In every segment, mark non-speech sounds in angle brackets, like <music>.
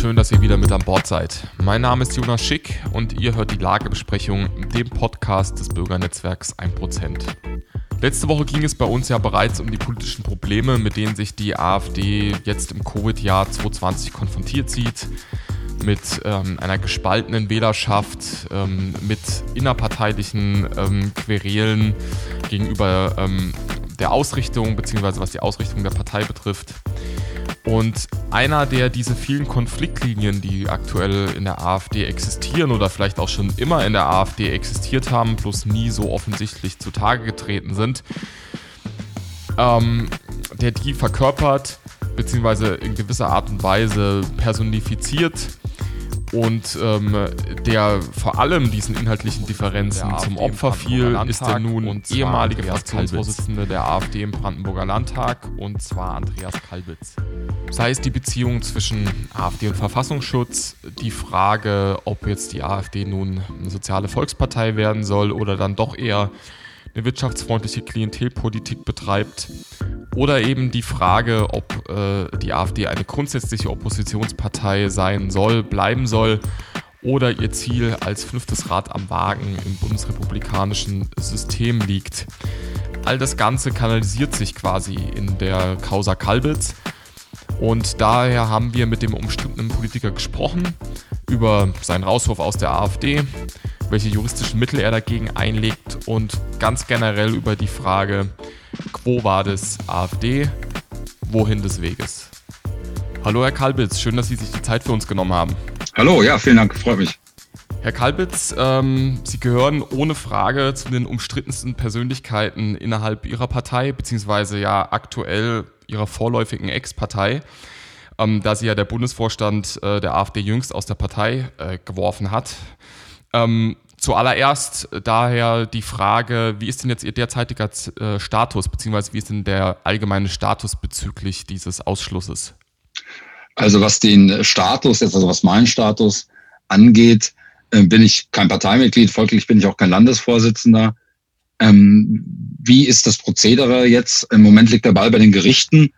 schön, dass ihr wieder mit an Bord seid. Mein Name ist Jonas Schick und ihr hört die Lagebesprechung, dem Podcast des Bürgernetzwerks 1%. Letzte Woche ging es bei uns ja bereits um die politischen Probleme, mit denen sich die AfD jetzt im Covid-Jahr 2020 konfrontiert sieht. Mit ähm, einer gespaltenen Wählerschaft, ähm, mit innerparteilichen ähm, Querelen gegenüber ähm, der Ausrichtung, beziehungsweise was die Ausrichtung der Partei betrifft. Und einer, der diese vielen Konfliktlinien, die aktuell in der AfD existieren oder vielleicht auch schon immer in der AfD existiert haben, bloß nie so offensichtlich zutage getreten sind, ähm, der die verkörpert, beziehungsweise in gewisser Art und Weise personifiziert und ähm, der vor allem diesen inhaltlichen Differenzen zum Opfer fiel, ist der nun ehemalige Fraktionsvorsitzende der AfD im Brandenburger Landtag und zwar Andreas Kalbitz. Sei es die Beziehung zwischen AfD und Verfassungsschutz, die Frage, ob jetzt die AfD nun eine soziale Volkspartei werden soll oder dann doch eher eine wirtschaftsfreundliche Klientelpolitik betreibt oder eben die Frage, ob äh, die AfD eine grundsätzliche Oppositionspartei sein soll, bleiben soll oder ihr Ziel als fünftes Rad am Wagen im bundesrepublikanischen System liegt. All das Ganze kanalisiert sich quasi in der Causa Kalbitz. Und daher haben wir mit dem umstrittenen Politiker gesprochen über seinen Rauswurf aus der AfD, welche juristischen Mittel er dagegen einlegt und ganz generell über die Frage, Quo Vadis AfD, wohin des Weges? Hallo Herr Kalbitz, schön, dass Sie sich die Zeit für uns genommen haben. Hallo, ja, vielen Dank, freut mich. Herr Kalbitz, ähm, Sie gehören ohne Frage zu den umstrittensten Persönlichkeiten innerhalb Ihrer Partei, beziehungsweise ja aktuell Ihrer vorläufigen Ex-Partei, ähm, da Sie ja der Bundesvorstand äh, der AfD jüngst aus der Partei äh, geworfen hat. Ähm, Zuallererst daher die Frage, wie ist denn jetzt Ihr derzeitiger äh, Status, beziehungsweise wie ist denn der allgemeine Status bezüglich dieses Ausschlusses? Also was den Status, jetzt also was meinen Status angeht, äh, bin ich kein Parteimitglied, folglich bin ich auch kein Landesvorsitzender. Ähm, wie ist das Prozedere jetzt? Im Moment liegt der Ball bei den Gerichten.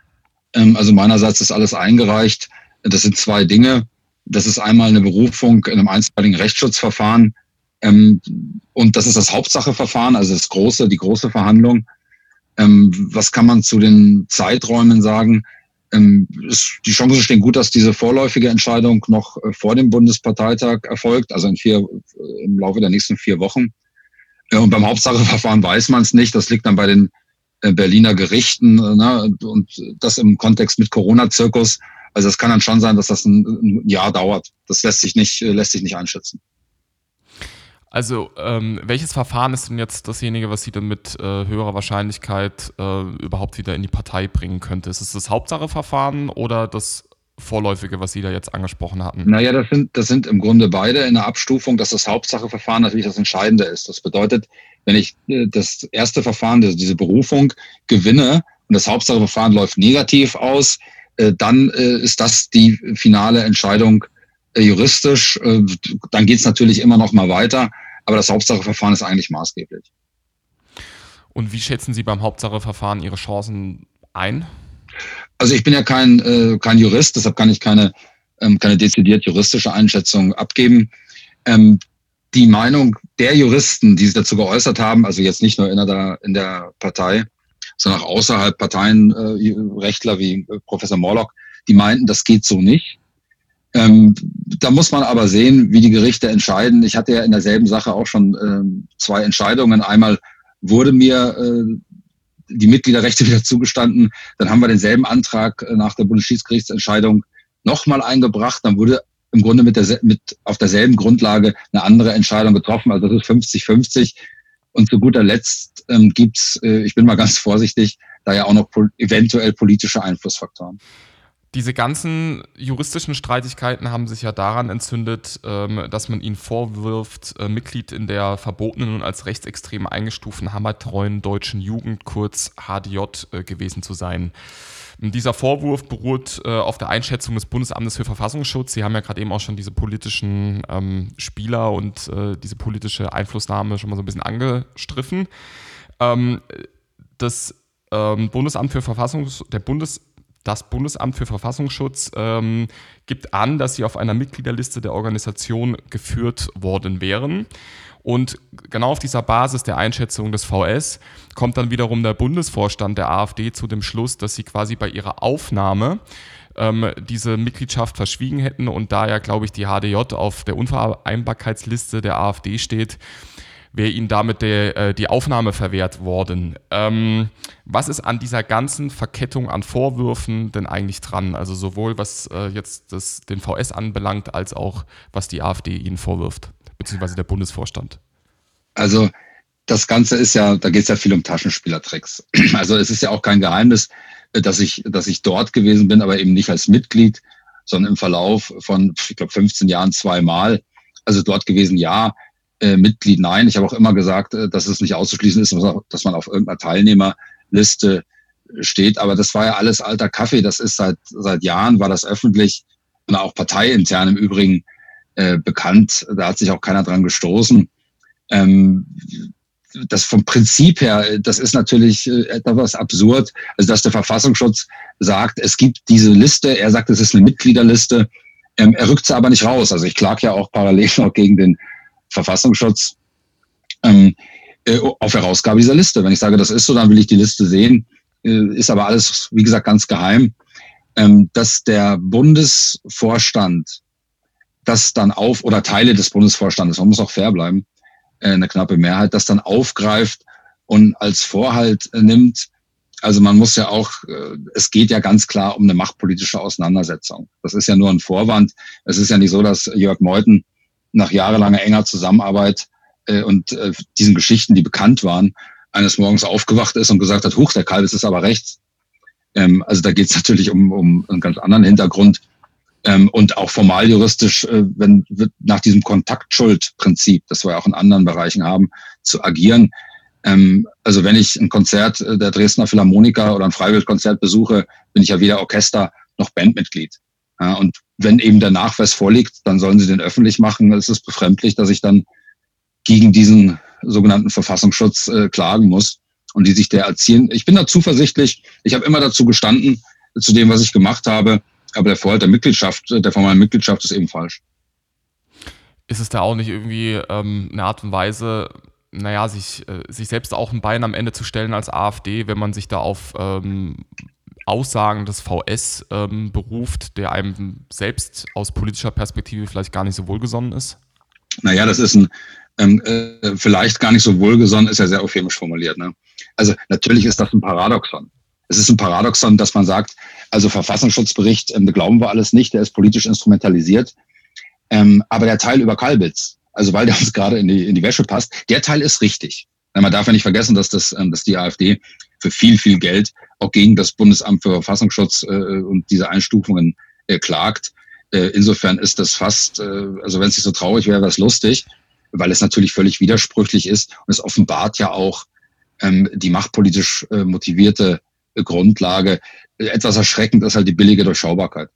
Ähm, also meinerseits ist alles eingereicht. Das sind zwei Dinge. Das ist einmal eine Berufung in einem einstweiligen Rechtsschutzverfahren ähm, und das ist das Hauptsacheverfahren, also das große, die große Verhandlung. Ähm, was kann man zu den Zeiträumen sagen? Ähm, ist, die Chancen stehen gut, dass diese vorläufige Entscheidung noch äh, vor dem Bundesparteitag erfolgt, also in vier, äh, im Laufe der nächsten vier Wochen. Äh, und beim Hauptsacheverfahren weiß man es nicht. Das liegt dann bei den äh, Berliner Gerichten äh, ne? und das im Kontext mit Corona-Zirkus. Also es kann dann schon sein, dass das ein, ein Jahr dauert. Das lässt sich nicht, äh, lässt sich nicht einschätzen. Also, ähm, welches Verfahren ist denn jetzt dasjenige, was Sie dann mit äh, höherer Wahrscheinlichkeit äh, überhaupt wieder in die Partei bringen könnte? Ist es das Hauptsacheverfahren oder das vorläufige, was Sie da jetzt angesprochen hatten? Naja, das sind, das sind im Grunde beide in der Abstufung, dass das Hauptsacheverfahren natürlich das Entscheidende ist. Das bedeutet, wenn ich äh, das erste Verfahren, diese Berufung, gewinne und das Hauptsacheverfahren läuft negativ aus, dann äh, ist das die finale Entscheidung äh, juristisch. Äh, dann geht es natürlich immer noch mal weiter, aber das Hauptsacheverfahren ist eigentlich maßgeblich. Und wie schätzen Sie beim Hauptsacheverfahren Ihre Chancen ein? Also ich bin ja kein, äh, kein Jurist, deshalb kann ich keine, ähm, keine dezidiert juristische Einschätzung abgeben. Ähm, die Meinung der Juristen, die sich dazu geäußert haben, also jetzt nicht nur in der, in der Partei, sondern auch außerhalb Parteienrechtler äh, wie äh, Professor Morlock, die meinten, das geht so nicht. Ähm, da muss man aber sehen, wie die Gerichte entscheiden. Ich hatte ja in derselben Sache auch schon ähm, zwei Entscheidungen. Einmal wurde mir äh, die Mitgliederrechte <laughs> wieder zugestanden. Dann haben wir denselben Antrag äh, nach der Bundesschiedsgerichtsentscheidung nochmal eingebracht. Dann wurde im Grunde mit, der, mit auf derselben Grundlage eine andere Entscheidung getroffen. Also das ist 50-50. Und zu guter Letzt ähm, gibt's, äh, ich bin mal ganz vorsichtig, da ja auch noch pol eventuell politische Einflussfaktoren. Diese ganzen juristischen Streitigkeiten haben sich ja daran entzündet, ähm, dass man ihnen vorwirft, äh, Mitglied in der verbotenen und als rechtsextrem eingestuften hammertreuen deutschen Jugend, kurz HDJ, äh, gewesen zu sein. Dieser Vorwurf beruht äh, auf der Einschätzung des Bundesamtes für Verfassungsschutz. Sie haben ja gerade eben auch schon diese politischen ähm, Spieler und diese politische Einflussnahme schon mal so ein bisschen angestriffen. Ähm, das Bundesamt für Verfassungsschutz, der Bundes Das Bundesamt für Verfassungsschutz ähm, gibt an, dass sie auf einer Mitgliederliste der Organisation geführt worden wären. Und genau auf dieser Basis der Einschätzung des VS kommt dann wiederum der Bundesvorstand der AfD zu dem Schluss, dass sie quasi bei ihrer Aufnahme ähm, diese Mitgliedschaft verschwiegen hätten und da ja, glaube ich, die HDJ auf der Unvereinbarkeitsliste der AfD steht, wäre ihnen damit der, äh, die Aufnahme verwehrt worden. Ähm, was ist an dieser ganzen Verkettung an Vorwürfen denn eigentlich dran? Also sowohl was äh, jetzt das, den VS anbelangt, als auch was die AfD ihnen vorwirft, beziehungsweise der Bundesvorstand. Also das Ganze ist ja, da geht es ja viel um Taschenspielertricks. <clears throat> Also es ist ja auch kein Geheimnis, dass ich, dass ich dort gewesen bin, aber eben nicht als Mitglied, sondern im Verlauf von, ich glaube, 15 Jahren zweimal. Also dort gewesen, ja, äh, Mitglied nein. Ich habe auch immer gesagt, äh, dass es nicht auszuschließen ist, dass man auf irgendeiner Teilnehmerliste steht. Aber das war ja alles alter Kaffee. Das ist seit, seit Jahren, war das öffentlich und auch parteiintern im Übrigen äh, bekannt. Da hat sich auch keiner dran gestoßen. Ähm, das vom Prinzip her, das ist natürlich äh, etwas absurd, also dass der Verfassungsschutz sagt, es gibt diese Liste, er sagt, es ist eine Mitgliederliste, ähm, er rückt sie aber nicht raus. Also ich klage ja auch parallel <laughs> noch gegen den Verfassungsschutz ähm, äh, auf Herausgabe dieser Liste. Wenn ich sage, das ist so, dann will ich die Liste sehen. Äh, ist aber alles, wie gesagt, ganz geheim. Ähm, dass der Bundesvorstand das dann auf, oder Teile des Bundesvorstandes, man muss auch fair bleiben, äh, eine knappe Mehrheit, das dann aufgreift und als Vorhalt äh, nimmt. Also man muss ja auch, äh, es geht ja ganz klar um eine machtpolitische Auseinandersetzung. Das ist ja nur ein Vorwand. Es ist ja nicht so, dass Jörg Meuthen nach jahrelanger enger Zusammenarbeit äh, und äh, diesen Geschichten, die bekannt waren, eines Morgens aufgewacht ist und gesagt hat, huch, der Kalbis ist aber rechts. Ähm, also da geht es <laughs> natürlich um, um einen ganz anderen Hintergrund. Ähm, und auch formal juristisch, äh, wenn nach diesem Kontaktschuldprinzip, das wir auch in anderen Bereichen haben, zu agieren. Ähm, also wenn ich ein Konzert äh, der Dresdner Philharmoniker oder ein Freiwilligkonzert besuche, bin ich ja weder Orchester noch Bandmitglied. Ja, und wenn eben der Nachweis vorliegt, dann sollen sie den öffentlich machen. Es ist befremdlich, dass ich dann gegen diesen sogenannten Verfassungsschutz äh, klagen muss und die sich der erzielen. Ich bin da zuversichtlich. Ich habe immer dazu gestanden, zu dem, was ich gemacht habe. Aber der Vorhalt der Mitgliedschaft, der formalen Mitgliedschaft ist eben falsch. Ist es da auch nicht irgendwie ähm, eine Art und Weise, naja, sich, äh, sich selbst auch ein Bein am Ende zu stellen als AfD, wenn man sich da auf ähm, Aussagen des VS ähm, beruft, der einem selbst aus politischer Perspektive vielleicht gar nicht so wohlgesonnen ist? Naja, das ist ein, ähm, äh, vielleicht gar nicht so wohlgesonnen, ist ja sehr euphemisch formuliert. Ne? Also natürlich ist das ein Paradoxon. Es ist ein Paradoxon, dass man sagt, also Verfassungsschutzbericht, ähm, glauben wir alles nicht, der ist politisch instrumentalisiert. Ähm, aber der Teil über Kalbitz, also weil der uns gerade in die, in die Wäsche passt, der Teil ist richtig. Man darf ja nicht vergessen, dass, das, ähm, dass die AfD für viel, viel Geld auch gegen das Bundesamt für Verfassungsschutz äh, und diese Einstufungen äh, klagt. Äh, insofern ist das fast, äh, also wenn es nicht so traurig wäre, wäre es lustig, weil es natürlich völlig widersprüchlich ist und es offenbart ja auch ähm, die machtpolitisch äh, motivierte äh, Grundlage. Etwas erschreckend ist halt die billige Durchschaubarkeit.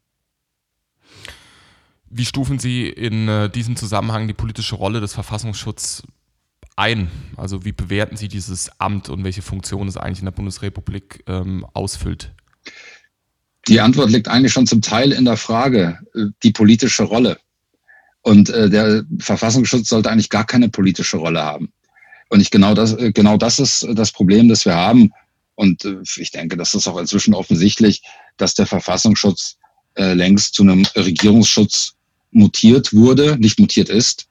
Wie stufen Sie in äh, diesem Zusammenhang die politische Rolle des Verfassungsschutzes ein? Also wie bewerten Sie dieses Amt und welche Funktion es eigentlich in der Bundesrepublik ähm, ausfüllt? Die Antwort liegt eigentlich schon zum Teil in der Frage, äh, die politische Rolle. Und äh, der Verfassungsschutz sollte eigentlich gar keine politische Rolle haben. Und ich genau das, äh, genau das ist das Problem, das wir haben. Und äh, ich denke, das ist auch inzwischen offensichtlich, dass der Verfassungsschutz äh, längst zu einem Regierungsschutz mutiert wurde, nicht mutiert ist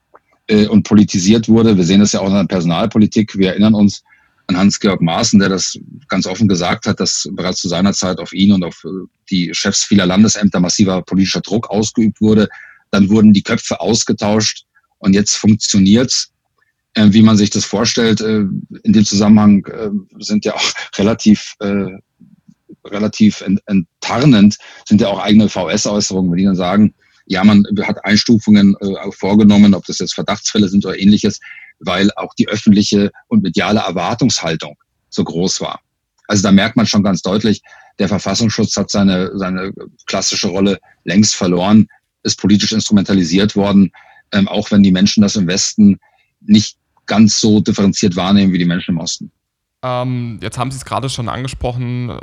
äh, und politisiert wurde. Wir sehen das ja auch in der Personalpolitik. Wir erinnern uns an Hans-Georg Maaßen, der das ganz offen gesagt hat, dass bereits zu seiner Zeit auf ihn und auf äh, die Chefs vieler Landesämter massiver politischer Druck ausgeübt wurde. Dann wurden die Köpfe ausgetauscht und jetzt funktioniert's, äh, wie man sich das vorstellt. Äh, in dem Zusammenhang äh, sind ja auch <laughs> relativ relativ enttarnend sind ja auch eigene VS-Äußerungen, wenn die dann sagen, ja, man hat Einstufungen äh, vorgenommen, ob das jetzt Verdachtsfälle sind oder ähnliches, weil auch die öffentliche und mediale Erwartungshaltung so groß war. Also da merkt man schon ganz deutlich, der Verfassungsschutz hat seine, seine klassische Rolle längst verloren, ist politisch instrumentalisiert worden, ähm, auch wenn die Menschen das im Westen nicht ganz so differenziert wahrnehmen wie die Menschen im Osten. Ähm, jetzt haben Sie es gerade schon angesprochen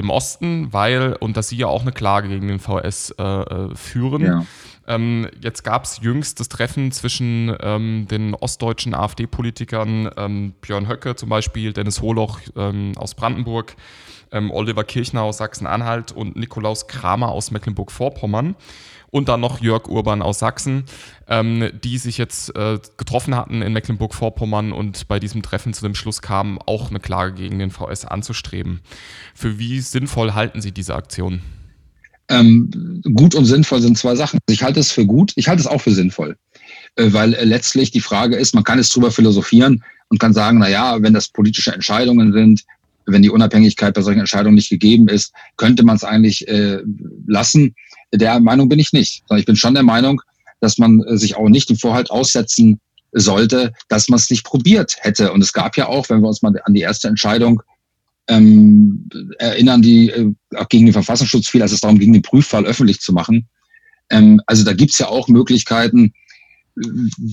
dem Osten, weil, und dass Sie ja auch eine Klage gegen den VS äh, äh, führen. Ja. Ähm, jetzt gab es jüngst das Treffen zwischen ähm, den ostdeutschen AfD-Politikern ähm, Björn Höcke zum Beispiel, Dennis Holoch ähm, aus Brandenburg, ähm, Oliver Kirchner aus Sachsen-Anhalt und Nikolaus Kramer aus Mecklenburg-Vorpommern und dann noch Jörg Urban aus Sachsen, ähm, die sich jetzt äh, getroffen hatten in Mecklenburg-Vorpommern und bei diesem Treffen zu dem Schluss kamen, auch eine Klage gegen den VS anzustreben. Für wie sinnvoll halten Sie diese Aktion? Ähm, gut und sinnvoll sind zwei Sachen. Ich halte es für gut, ich halte es auch für sinnvoll, äh, weil äh, letztlich die Frage ist, man kann es drüber philosophieren und kann sagen, na ja, wenn das politische Entscheidungen sind, wenn die Unabhängigkeit bei solchen Entscheidungen nicht gegeben ist, könnte man es eigentlich äh, lassen. Der Meinung bin ich nicht, sondern ich bin schon der Meinung, dass man äh, sich auch nicht im Vorhalt aussetzen sollte, dass man es nicht probiert hätte. Und es gab ja auch, wenn wir uns mal an die erste Entscheidung ähm, erinnern, die äh, auch gegen den Verfassungsschutz fiel, als es darum ging, den Prüffall öffentlich zu machen. Ähm, also da gibt's ja auch Möglichkeiten,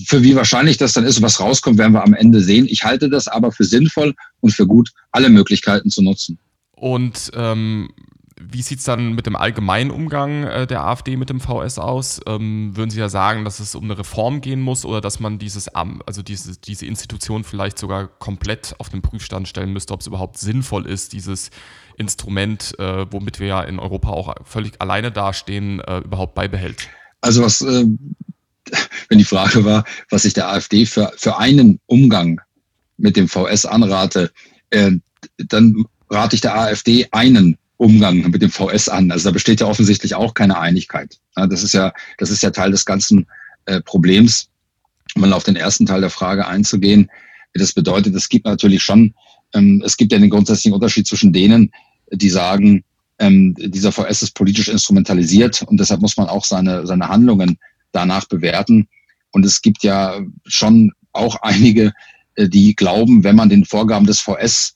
für wie wahrscheinlich das dann ist was rauskommt, werden wir am Ende sehen. Ich halte das aber für sinnvoll und für gut, alle Möglichkeiten zu nutzen. Und ähm, wie sieht es dann mit dem allgemeinen Umgang äh, der AfD mit dem VS aus? Ähm, würden Sie ja sagen, dass es um eine Reform gehen muss oder dass man dieses also diese, diese Institution vielleicht sogar komplett auf den Prüfstand stellen müsste, ob es überhaupt sinnvoll ist, dieses Instrument, äh, womit wir ja in Europa auch völlig alleine dastehen, äh, überhaupt beibehält? Also was äh, wenn die Frage war, was ich der AfD für, für einen Umgang mit dem VS anrate, äh, dann rate ich der AfD einen Umgang mit dem VS an. Also da besteht ja offensichtlich auch keine Einigkeit. Das ist ja, das ist ja Teil des ganzen äh, Problems. Um mal auf den ersten Teil der Frage einzugehen, das bedeutet, es gibt natürlich schon, ähm, es gibt ja den grundsätzlichen Unterschied zwischen denen, die sagen, ähm, dieser VS ist politisch instrumentalisiert und deshalb muss man auch seine, seine Handlungen danach bewerten. Und es gibt ja schon auch einige, äh, die glauben, wenn man den Vorgaben des VS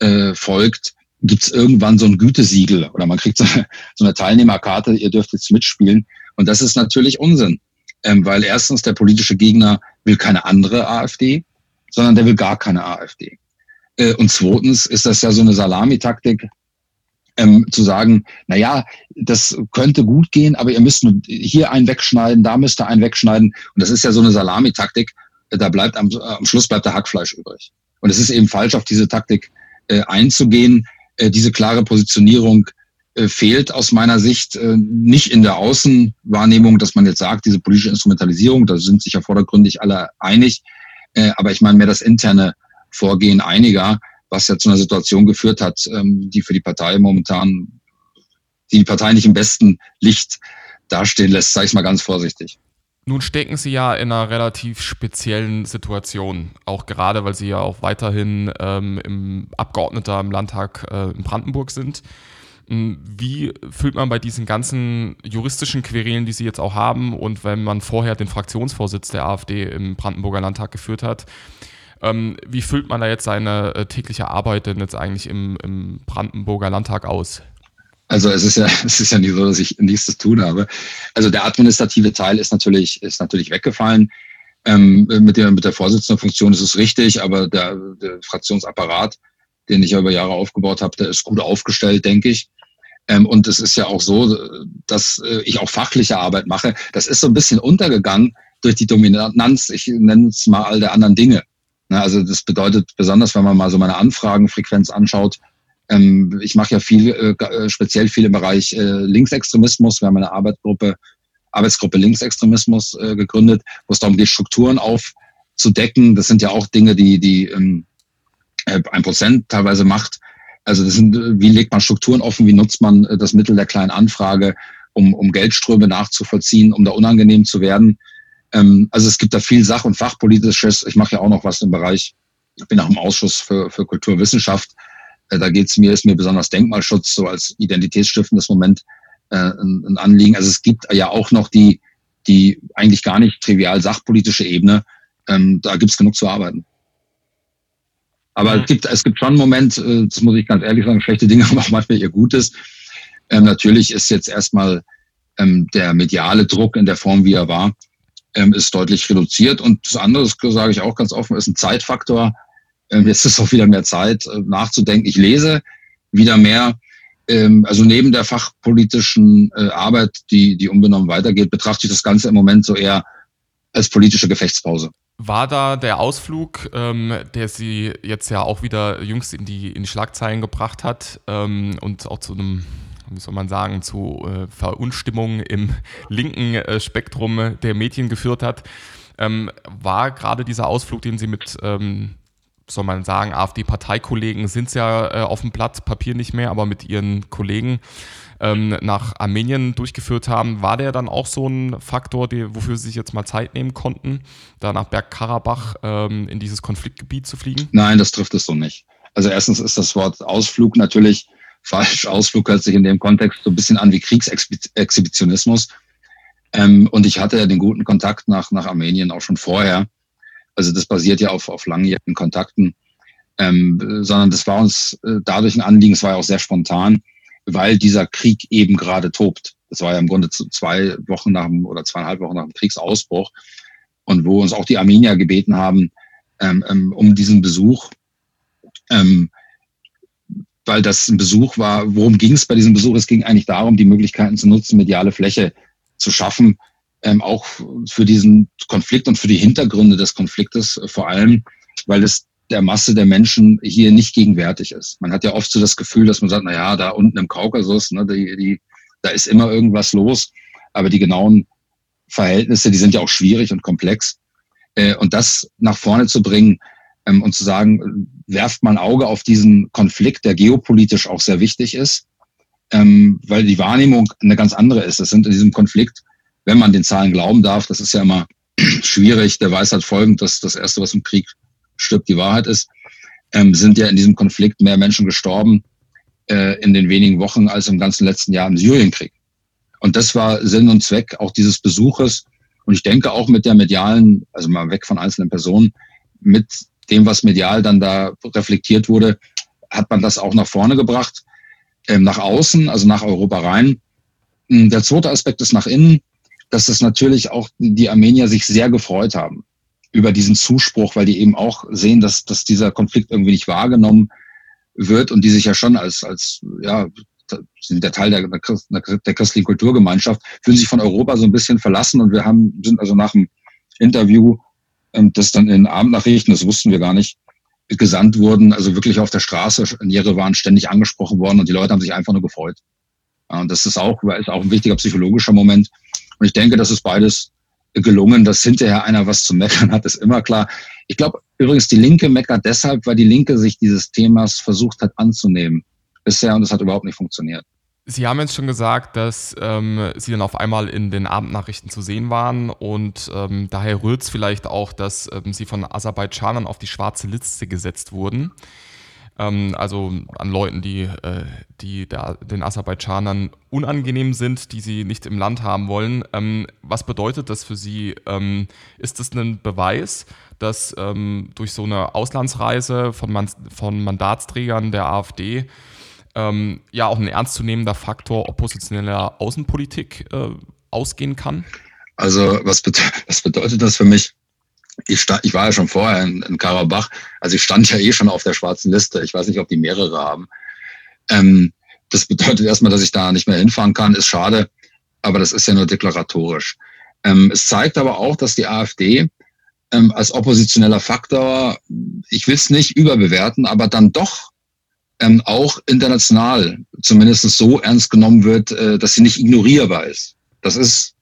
äh, folgt, gibt es irgendwann so ein Gütesiegel oder man kriegt so eine, so eine Teilnehmerkarte, ihr dürft jetzt mitspielen. Und das ist natürlich Unsinn, ähm, weil erstens der politische Gegner will keine andere AfD, sondern der will gar keine AfD. Äh, und zweitens ist das ja so eine Salamitaktik, ähm, zu sagen, na ja, das könnte gut gehen, aber ihr müsst hier einen wegschneiden, da müsst ihr einen wegschneiden. Und das ist ja so eine Salamitaktik. Da bleibt am, am Schluss bleibt der Hackfleisch übrig. Und es ist eben falsch, auf diese Taktik äh, einzugehen. Äh, diese klare Positionierung äh, fehlt aus meiner Sicht äh, nicht in der Außenwahrnehmung, dass man jetzt sagt, diese politische Instrumentalisierung, da sind sich ja vordergründig alle einig. Aber ich meine mehr das interne Vorgehen einiger was ja zu einer Situation geführt hat, ähm, die für die Partei momentan, die die Partei nicht im besten Licht dastehen lässt, sage ich mal ganz vorsichtig. Nun stecken Sie ja in einer relativ speziellen Situation, auch gerade weil Sie ja auch weiterhin ähm, im Abgeordneter im Landtag äh, in Brandenburg sind. Hm, wie fühlt man bei diesen ganzen juristischen Querelen, die Sie jetzt auch haben, und wenn man vorher den Fraktionsvorsitz der AfD im Brandenburger Landtag geführt hat, ähm, wie füllt man da jetzt seine äh, tägliche Arbeit denn jetzt eigentlich im, im Brandenburger Landtag aus? Also es ist ja, <laughs> es ist ja nicht so, dass ich nichts zu tun habe. Also der administrative Teil ist natürlich, ist natürlich weggefallen. Ähm, mit, der, mit der Vorsitzendenfunktion ist es richtig, aber der, der Fraktionsapparat, den ich ja über Jahre aufgebaut habe, der ist gut aufgestellt, denke ich. Ähm, und es ist ja auch so, dass äh, ich auch fachliche Arbeit mache. Das ist so ein bisschen untergegangen durch die Dominanz, ich nenne es mal all der anderen Dinge. Also das bedeutet besonders, wenn man mal so meine Anfragenfrequenz anschaut, ähm, ich mache ja viel, äh, äh, speziell viel im Bereich äh, Linksextremismus. Wir haben eine Arbeitsgruppe, Arbeitsgruppe Linksextremismus äh, gegründet, wo es darum geht, Strukturen aufzudecken. Das sind ja auch Dinge, die die ähm, ein Prozent teilweise macht. Also das sind, wie legt man Strukturen offen, wie nutzt man das Mittel der kleinen Anfrage, um, um Geldströme nachzuvollziehen, um da unangenehm zu werden. Ähm, also es gibt da viel Sach- und Fachpolitisches. Ich mache ja auch noch was im Bereich, ich bin auch im Ausschuss für, für Kulturwissenschaft. Äh, da geht es mir, ist mir besonders Denkmalschutz so als identitätsstiftendes Moment äh, ein, Anliegen. Also es gibt ja auch noch die, die eigentlich gar nicht trivial sachpolitische Ebene. Ähm, da gibt es genug zu arbeiten. Aber mhm. es, gibt, es gibt schon einen Moment, äh, das muss ich ganz ehrlich sagen, schlechte Dinge <laughs> haben auch manchmal ihr Gutes. Ähm, natürlich ist jetzt erstmal ähm, der mediale Druck in der Form, wie er war, ähm, ist deutlich reduziert. Und das andere, das sage ich auch ganz offen, ist ein Zeitfaktor. Ähm, jetzt ist auch wieder mehr Zeit äh, nachzudenken. Ich lese wieder mehr. ähm, also neben der fachpolitischen äh, Arbeit, die, die unbenommen weitergeht, betrachte ich das Ganze im Moment so eher als politische Gefechtspause. War da der Ausflug, ähm, der Sie jetzt ja auch wieder jüngst in die, in die Schlagzeilen gebracht hat ähm, und auch zu einem, wie soll man sagen, zu äh, Verunstimmung im linken äh, Spektrum der Medien geführt hat, ähm, war gerade dieser Ausflug, den Sie mit, ähm, soll man sagen, AfD-Parteikollegen sind ja äh, auf dem Blatt Papier nicht mehr, aber mit Ihren Kollegen ähm, nach Armenien durchgeführt haben, war der dann auch so ein Faktor, die, wofür sie sich jetzt mal Zeit nehmen konnten, da nach Bergkarabach ähm, in dieses Konfliktgebiet zu fliegen? Nein, das trifft es so nicht. Also erstens ist das Wort Ausflug natürlich <laughs> falsch. Ausflug hört sich in dem Kontext so ein bisschen an wie Kriegsexhibitionismus. Ähm, und ich hatte ja den guten Kontakt nach, nach Armenien auch schon vorher. Also das basiert ja auf, auf langjährigen Kontakten. Ähm, sondern das war uns äh, dadurch ein Anliegen, es war ja auch sehr spontan, weil dieser Krieg eben gerade tobt. Das war ja im Grunde zwei Wochen nach dem oder zweieinhalb Wochen nach dem Kriegsausbruch und wo uns auch die Armenier gebeten haben ähm, ähm, um diesen Besuch, ähm, weil das ein Besuch war. Worum ging es bei diesem Besuch? Es ging eigentlich darum, die Möglichkeiten zu nutzen, mediale Fläche zu schaffen, ähm, auch für diesen Konflikt und für die Hintergründe des Konfliktes äh, vor allem, weil es der Masse der Menschen hier nicht gegenwärtig ist. Man hat ja oft so das Gefühl, dass man sagt, na ja, da unten im Kaukasus, ne, die, die, da ist immer irgendwas los, aber die genauen Verhältnisse, die sind ja auch schwierig und komplex. Äh, und das nach vorne zu bringen ähm, und zu sagen, werft mal ein Auge auf diesen Konflikt, der geopolitisch auch sehr wichtig ist, ähm, weil die Wahrnehmung eine ganz andere ist. Es sind in diesem Konflikt, wenn man den Zahlen glauben darf, das ist ja immer <clears throat> schwierig, der weiß halt folgend, dass das Erste, was im Krieg stirbt, die Wahrheit ist, ähm, sind ja in diesem Konflikt mehr Menschen gestorben äh, in den wenigen Wochen als im ganzen letzten Jahr im Syrienkrieg. Und das war Sinn und Zweck auch dieses Besuches. Und ich denke auch mit der medialen, also mal weg von einzelnen Personen, mit dem, was medial dann da reflektiert wurde, hat man das auch nach vorne gebracht, ähm, nach außen, also nach Europa rein. Hm, der zweite Aspekt ist nach innen, dass das natürlich auch die Armenier sich sehr gefreut haben über diesen Zuspruch, weil die eben auch sehen, dass, dass dieser Konflikt irgendwie nicht wahrgenommen wird und die sich ja schon als, als ja, sind der Teil der, der christlichen Kulturgemeinschaft, fühlen sich von Europa so ein bisschen verlassen und wir haben, sind also nach dem Interview, ähm, das dann in Abendnachrichten, das wussten wir gar nicht, gesandt wurden, also wirklich auf der Straße in Jerewan ständig angesprochen worden und die Leute haben sich einfach nur gefreut. Und das ist auch, ist auch ein wichtiger psychologischer Moment. Und ich denke, das ist beides gelungen. Dass hinterher einer was zu meckern hat, ist immer klar. Ich glaube übrigens, die Linke meckert deshalb, weil die Linke sich dieses Themas versucht hat anzunehmen bisher und es hat überhaupt nicht funktioniert. Sie haben jetzt schon gesagt, dass ähm, Sie dann auf einmal in den Abendnachrichten zu sehen waren und ähm, daher rührt es vielleicht auch, dass ähm, Sie von Aserbaidschanern auf die schwarze Liste gesetzt wurden. Ähm, also an Leuten, die, äh, die der, den Aserbaidschanern unangenehm sind, die sie nicht im Land haben wollen. Ähm, was bedeutet das für Sie? Ähm, ist das ein Beweis, dass ähm, durch so eine Auslandsreise von, Man von Mandatsträgern der AfD ähm, ja auch ein ernstzunehmender Faktor oppositioneller Außenpolitik äh, ausgehen kann? Also was, be was bedeutet das für mich? Ich, stand, ich war ja schon vorher in, in Karabach, also ich stand ja eh schon auf der schwarzen Liste. Ich weiß nicht, ob die mehrere haben. Ähm, das bedeutet erstmal, dass ich da nicht mehr hinfahren kann, ist schade, aber das ist ja nur deklaratorisch. Ähm, es zeigt aber auch, dass die AfD ähm, als oppositioneller Faktor, ich will es nicht überbewerten, aber dann doch ähm, auch international zumindest so ernst genommen wird, äh, dass sie nicht ignorierbar ist. Das ist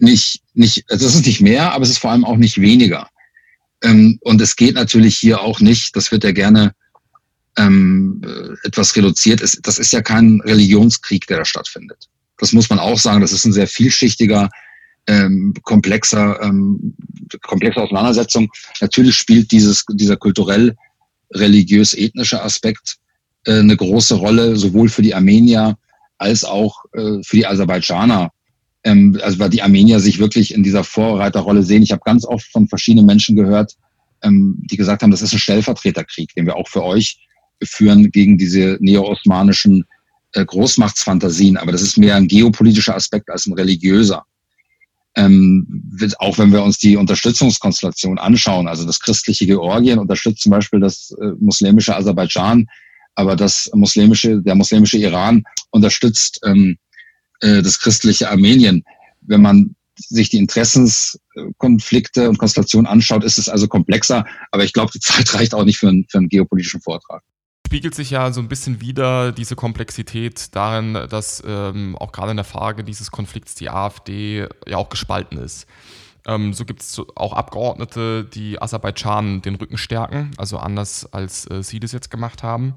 nicht, nicht, also es ist nicht mehr, aber es ist vor allem auch nicht weniger. Ähm, und es geht natürlich hier auch nicht, das wird ja gerne ähm, äh, etwas reduziert. Es, das ist ja kein Religionskrieg, der da stattfindet. Das muss man auch sagen. Das ist ein sehr vielschichtiger, ähm, komplexer, ähm, komplexe Auseinandersetzung. Natürlich spielt dieses, dieser kulturell religiös-ethnische Aspekt äh, eine große Rolle, sowohl für die Armenier als auch äh, für die Aserbaidschaner ähm, also weil die Armenier sich wirklich in dieser Vorreiterrolle sehen. Ich habe ganz oft von verschiedenen Menschen gehört, ähm, die gesagt haben, das ist ein Stellvertreterkrieg, den wir auch für euch führen gegen diese neo-osmanischen äh, Großmachtsfantasien. Aber das ist mehr ein geopolitischer Aspekt als ein religiöser. Ähm, auch wenn wir uns die Unterstützungskonstellation anschauen, also das christliche Georgien unterstützt zum Beispiel das äh, muslimische Aserbaidschan, aber das muslimische, der muslimische Iran unterstützt ähm, äh, das christliche Armenien. Wenn man sich die Interessenskonflikte und Konstellationen anschaut, ist es also komplexer. Aber ich glaube, die <laughs> Zeit reicht auch nicht für einen, für einen geopolitischen Vortrag spiegelt sich ja so ein bisschen wieder diese Komplexität darin, dass ähm, auch gerade in der Frage dieses Konflikts die AfD ja auch gespalten ist. Ähm, so gibt es auch Abgeordnete, die Aserbaidschan den Rücken stärken, also anders als äh, Sie das jetzt gemacht haben.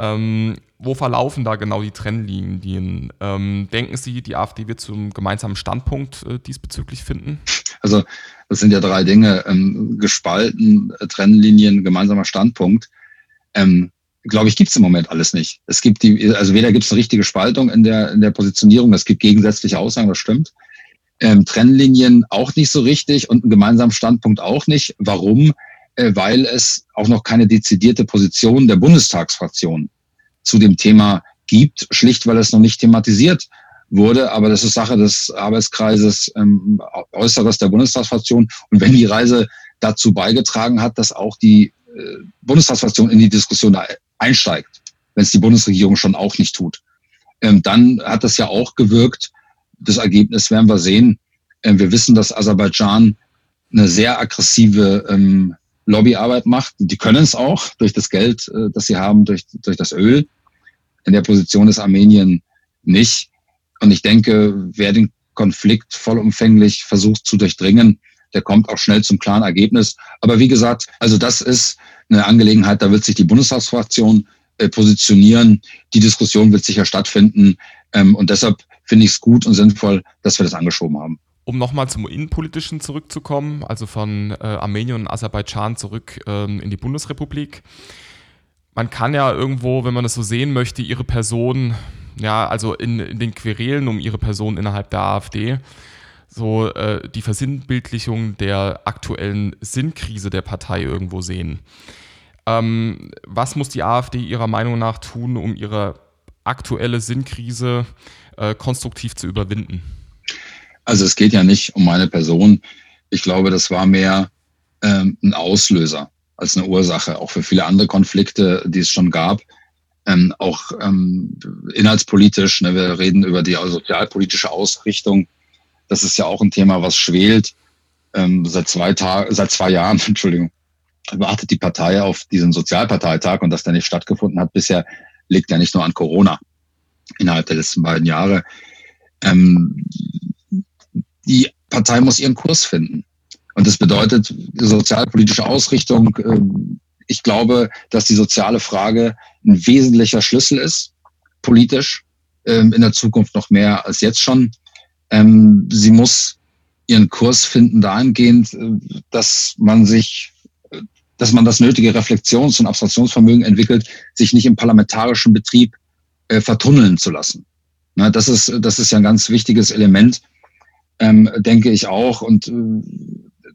Ähm, wo verlaufen da genau die Trennlinien? Ähm, denken Sie, die AfD wird zum gemeinsamen Standpunkt äh, diesbezüglich finden? Also das sind ja drei Dinge. Ähm, gespalten, äh, Trennlinien, gemeinsamer Standpunkt. Ähm, Glaube ich, gibt es im Moment alles nicht. Es gibt die, also weder gibt es eine richtige Spaltung in der, in der Positionierung, es gibt gegensätzliche Aussagen, das stimmt ähm, Trennlinien auch nicht so richtig und einen gemeinsamen Standpunkt auch nicht. Warum? Äh, weil es auch noch keine dezidierte Position der Bundestagsfraktion zu dem Thema gibt, schlicht weil es noch nicht thematisiert wurde. Aber das ist Sache des Arbeitskreises ähm, Äußeres der Bundestagsfraktion. Und wenn die Reise dazu beigetragen hat, dass auch die äh, Bundestagsfraktion in die Diskussion einsteigt, wenn es die Bundesregierung schon auch nicht tut, ähm, dann hat das ja auch gewirkt, das Ergebnis werden wir sehen. Ähm, wir wissen, dass Aserbaidschan eine sehr aggressive ähm, Lobbyarbeit macht. Die können es auch durch das Geld, äh, das sie haben, durch, durch das Öl. In der Position ist Armenien nicht. Und ich denke, wer den Konflikt vollumfänglich versucht zu durchdringen, der kommt auch schnell zum klaren Ergebnis. Aber wie gesagt, also das ist eine Angelegenheit, da wird sich die Bundestagsfraktion äh, positionieren. Die Diskussion wird sicher stattfinden. Ähm, und deshalb finde ich es gut und sinnvoll, dass wir das angeschoben haben. Um nochmal zum Innenpolitischen zurückzukommen, also von äh, Armenien und Aserbaidschan zurück ähm, in die Bundesrepublik. Man kann ja irgendwo, wenn man das so sehen möchte, ihre Person, ja, also in, in den Querelen um ihre Person innerhalb der AfD, so äh, die Versinnbildlichung der aktuellen Sinnkrise der Partei irgendwo sehen. Ähm, was muss die AfD Ihrer Meinung nach tun, um ihre aktuelle Sinnkrise äh, konstruktiv zu überwinden? Also es geht ja nicht um meine Person. Ich glaube, das war mehr ähm, ein Auslöser als eine Ursache, auch für viele andere Konflikte, die es schon gab. Ähm, auch ähm, inhaltspolitisch, ne, wir reden über die sozialpolitische Ausrichtung. Das ist ja auch ein Thema, was schwelt. Ähm, seit zwei seit zwei Jahren, <laughs> Entschuldigung, wartet die Partei auf diesen Sozialparteitag und dass der nicht stattgefunden hat bisher, liegt ja nicht nur an Corona innerhalb der letzten beiden Jahre. Ähm, die Partei muss ihren Kurs finden. Und das bedeutet sozialpolitische Ausrichtung. Äh, ich glaube, dass die soziale Frage ein wesentlicher Schlüssel ist, politisch, ähm, in der Zukunft noch mehr als jetzt schon. Ähm, sie muss ihren Kurs finden dahingehend, äh, dass man sich dass man das nötige Reflexions- und Abstraktionsvermögen entwickelt, sich nicht im parlamentarischen Betrieb äh, vertunneln zu lassen. Das, ist, das ist ja ein ganz wichtiges Element, ähm, denke ich auch. Und äh,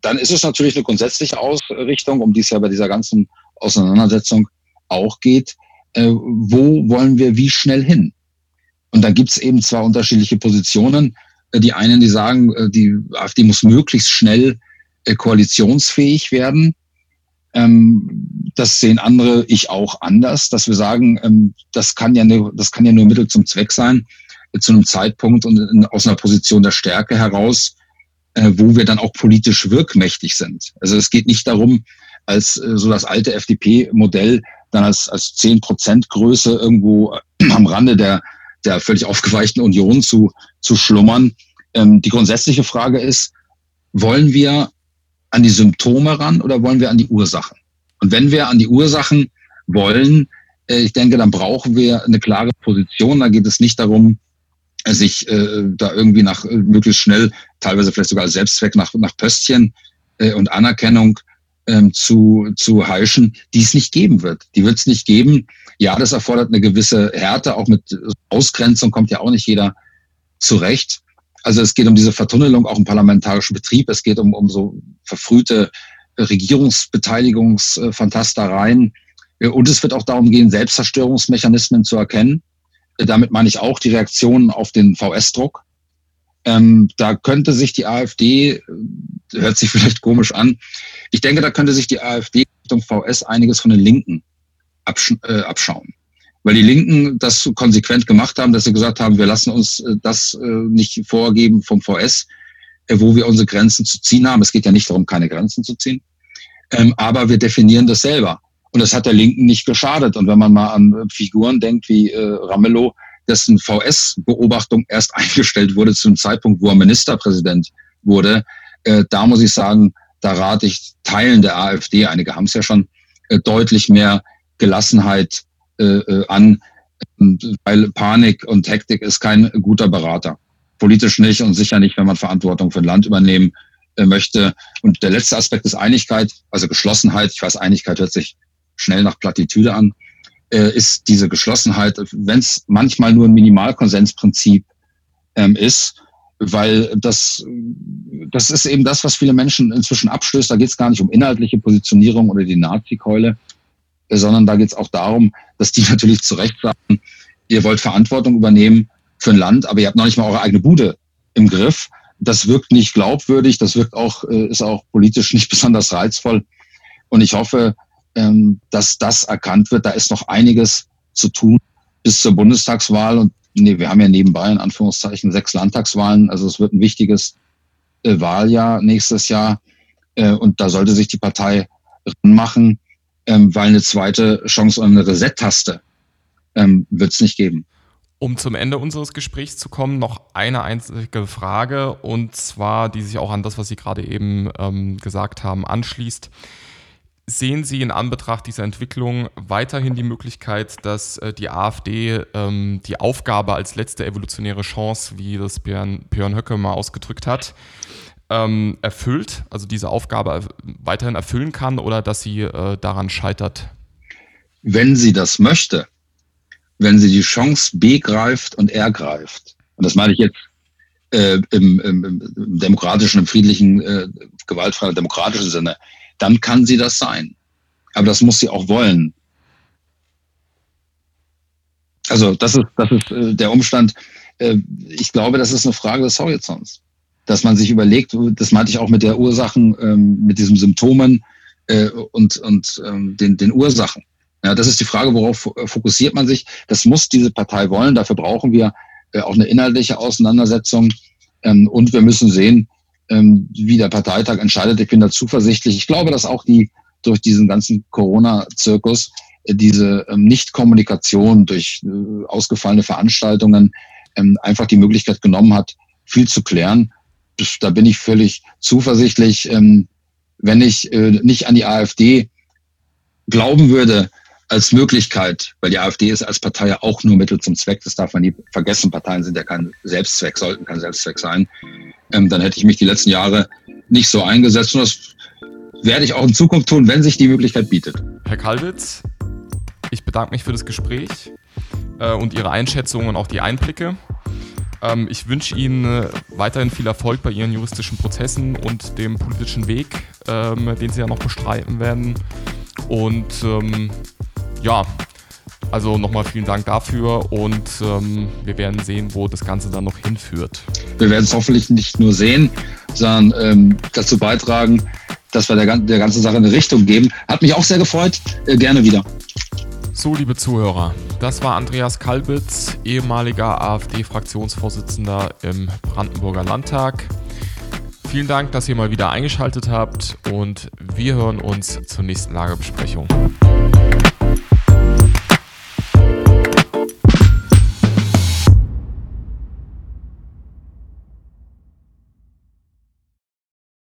dann ist es natürlich eine grundsätzliche Ausrichtung, um die es ja bei dieser ganzen Auseinandersetzung auch geht. Äh, wo wollen wir wie schnell hin? Und da gibt es eben zwei unterschiedliche Positionen. Äh, die einen, die sagen, äh, die AfD muss möglichst schnell äh, koalitionsfähig werden. Ähm, das sehen andere, ich auch anders, dass wir sagen, ähm, das kann ja nur, das kann ja nur Mittel zum Zweck sein, zu einem Zeitpunkt und in, aus einer Position der Stärke heraus, äh, wo wir dann auch politisch wirkmächtig sind. Also es geht nicht darum, als äh, so das alte FDP-Modell dann als, als zehn Prozent Größe irgendwo äh, am Rande der, der völlig aufgeweichten Union zu, zu schlummern. Ähm, die grundsätzliche Frage ist, wollen wir an die Symptome ran oder wollen wir an die Ursachen? Und wenn wir an die Ursachen wollen, äh, ich denke, dann brauchen wir eine klare Position. Da geht es nicht darum, sich äh, da irgendwie nach äh, möglichst schnell, teilweise vielleicht sogar als Selbstzweck nach, nach Pöstchen äh, und Anerkennung ähm, zu, zu heischen, die es nicht geben wird. Die wird es nicht geben. Ja, das erfordert eine gewisse Härte, auch mit Ausgrenzung kommt ja auch nicht jeder zurecht. Also es geht um diese Vertunnelung auch im parlamentarischen Betrieb. Es geht um, um so verfrühte Regierungsbeteiligungsfantastereien. Und es wird auch darum gehen, Selbstzerstörungsmechanismen zu erkennen. Damit meine ich auch die Reaktionen auf den VS-Druck. Ähm, da könnte sich die AfD, hört sich <laughs> vielleicht komisch an, ich denke, da könnte sich die AfD Richtung VS einiges von den Linken absch äh, abschauen. weil die Linken das konsequent gemacht haben, dass sie gesagt haben, wir lassen uns äh, das äh, nicht vorgeben vom VS, äh, wo wir unsere Grenzen zu ziehen haben. Es geht ja nicht darum, keine Grenzen zu ziehen, ähm, aber wir definieren das selber. Und das hat der Linken nicht geschadet. Und wenn man mal an Figuren denkt wie Ramelow, dessen VS-Beobachtung erst <laughs> eingestellt wurde zu einem Zeitpunkt, wo er Ministerpräsident wurde, da muss ich sagen, da rate ich Teilen der AfD, einige haben es ja schon, deutlich mehr Gelassenheit äh, äh, an, weil Panik und Hektik ist kein guter Berater. Politisch nicht und sicher nicht, wenn man Verantwortung für ein Land übernehmen äh, möchte. Und der letzte Aspekt ist Einigkeit, also Geschlossenheit. Ich weiß, Einigkeit hört sich schnell nach Plattitüde an, äh, ist diese Geschlossenheit, wenn es manchmal nur ein Minimalkonsensprinzip ähm, ist, weil das, das ist eben das, was viele Menschen inzwischen abstößt. Da geht es gar nicht um inhaltliche Positionierung oder die Nazi-Keule, sondern da geht es auch darum, dass die <laughs> natürlich zu Recht sagen, ihr wollt Verantwortung übernehmen für ein Land, aber ihr habt noch nicht mal eure eigene Bude im Griff. Das wirkt nicht glaubwürdig, das wirkt auch, äh, ist auch politisch <laughs> nicht besonders reizvoll. Und ich hoffe, dass das erkannt wird. Da ist noch einiges zu tun bis zur Bundestagswahl. Und nee, wir haben ja nebenbei in Anführungszeichen sechs Landtagswahlen. Also es wird ein wichtiges äh, Wahljahr nächstes Jahr. Äh, und da sollte sich die Partei machen ähm, weil eine zweite Chance oder eine Reset-Taste ähm, wird es nicht geben. Um zum Ende unseres Gesprächs zu kommen, noch eine einzige Frage und zwar, die sich auch an das, was Sie gerade eben ähm, gesagt haben, anschließt. Sehen Sie in Anbetracht dieser Entwicklung weiterhin die Möglichkeit, dass äh, die AfD ähm, die Aufgabe als letzte evolutionäre Chance, wie das Björn, Björn Höcke mal ausgedrückt hat, ähm, erfüllt, also diese Aufgabe weiterhin erfüllen kann oder dass sie äh, daran scheitert? Wenn sie das möchte, wenn sie die Chance begreift und ergreift, und das meine ich jetzt äh, im, im, im, demokratischen, im friedlichen, äh, gewaltfreien, demokratischen Sinne, dann kann sie das sein. Aber das muss sie auch wollen. Also das ist, das ist äh, der Umstand. Äh, ich glaube, das ist eine Frage des Horizonts dass man sich überlegt, das meinte ich auch mit der Ursachen, ähm, mit diesen Symptomen äh, und, und ähm, den, den Ursachen. Ja, das ist die Frage, worauf fokussiert man sich. Das muss diese Partei wollen. Dafür brauchen wir äh, auch eine inhaltliche Auseinandersetzung. Ähm, und wir müssen sehen, wie der Parteitag entscheidet. Ich bin da zuversichtlich. Ich glaube, dass auch die durch diesen ganzen Corona-Zirkus äh, diese ähm, Nichtkommunikation durch äh, ausgefallene Veranstaltungen ähm, einfach die Möglichkeit genommen hat, viel zu klären da bin ich völlig zuversichtlich. Ähm, wenn ich äh, nicht an die AfD glauben würde als Möglichkeit, weil die AfD ist als Partei ja auch nur Mittel zum Zweck, das darf man nie vergessen, Parteien sind ja kein Selbstzweck, sollten kein Selbstzweck sein, ähm, dann hätte ich mich die letzten Jahre nicht so eingesetzt und das werde ich auch in Zukunft tun, wenn sich die Möglichkeit bietet. Herr Kalwitz, ich bedanke mich für das Gespräch äh, und Ihre Einschätzungen und auch die Einblicke. Ähm, ich wünsche Ihnen äh, weiterhin viel Erfolg bei Ihren juristischen Prozessen und dem politischen Weg, ähm, den Sie ja noch bestreiten werden. Und ähm, ja, also nochmal vielen Dank dafür und ähm, wir werden sehen, wo das Ganze dann noch hinführt. Wir werden es hoffentlich nicht nur sehen, sondern ähm, dazu beitragen, dass wir der, der ganzen Sache eine Richtung geben. Hat mich auch sehr gefreut. Äh, gerne wieder. So, liebe Zuhörer, das war Andreas Kalbitz, ehemaliger AfD-Fraktionsvorsitzender im Brandenburger Landtag. Vielen Dank, dass ihr mal wieder eingeschaltet habt und wir hören uns zur nächsten Lagerbesprechung.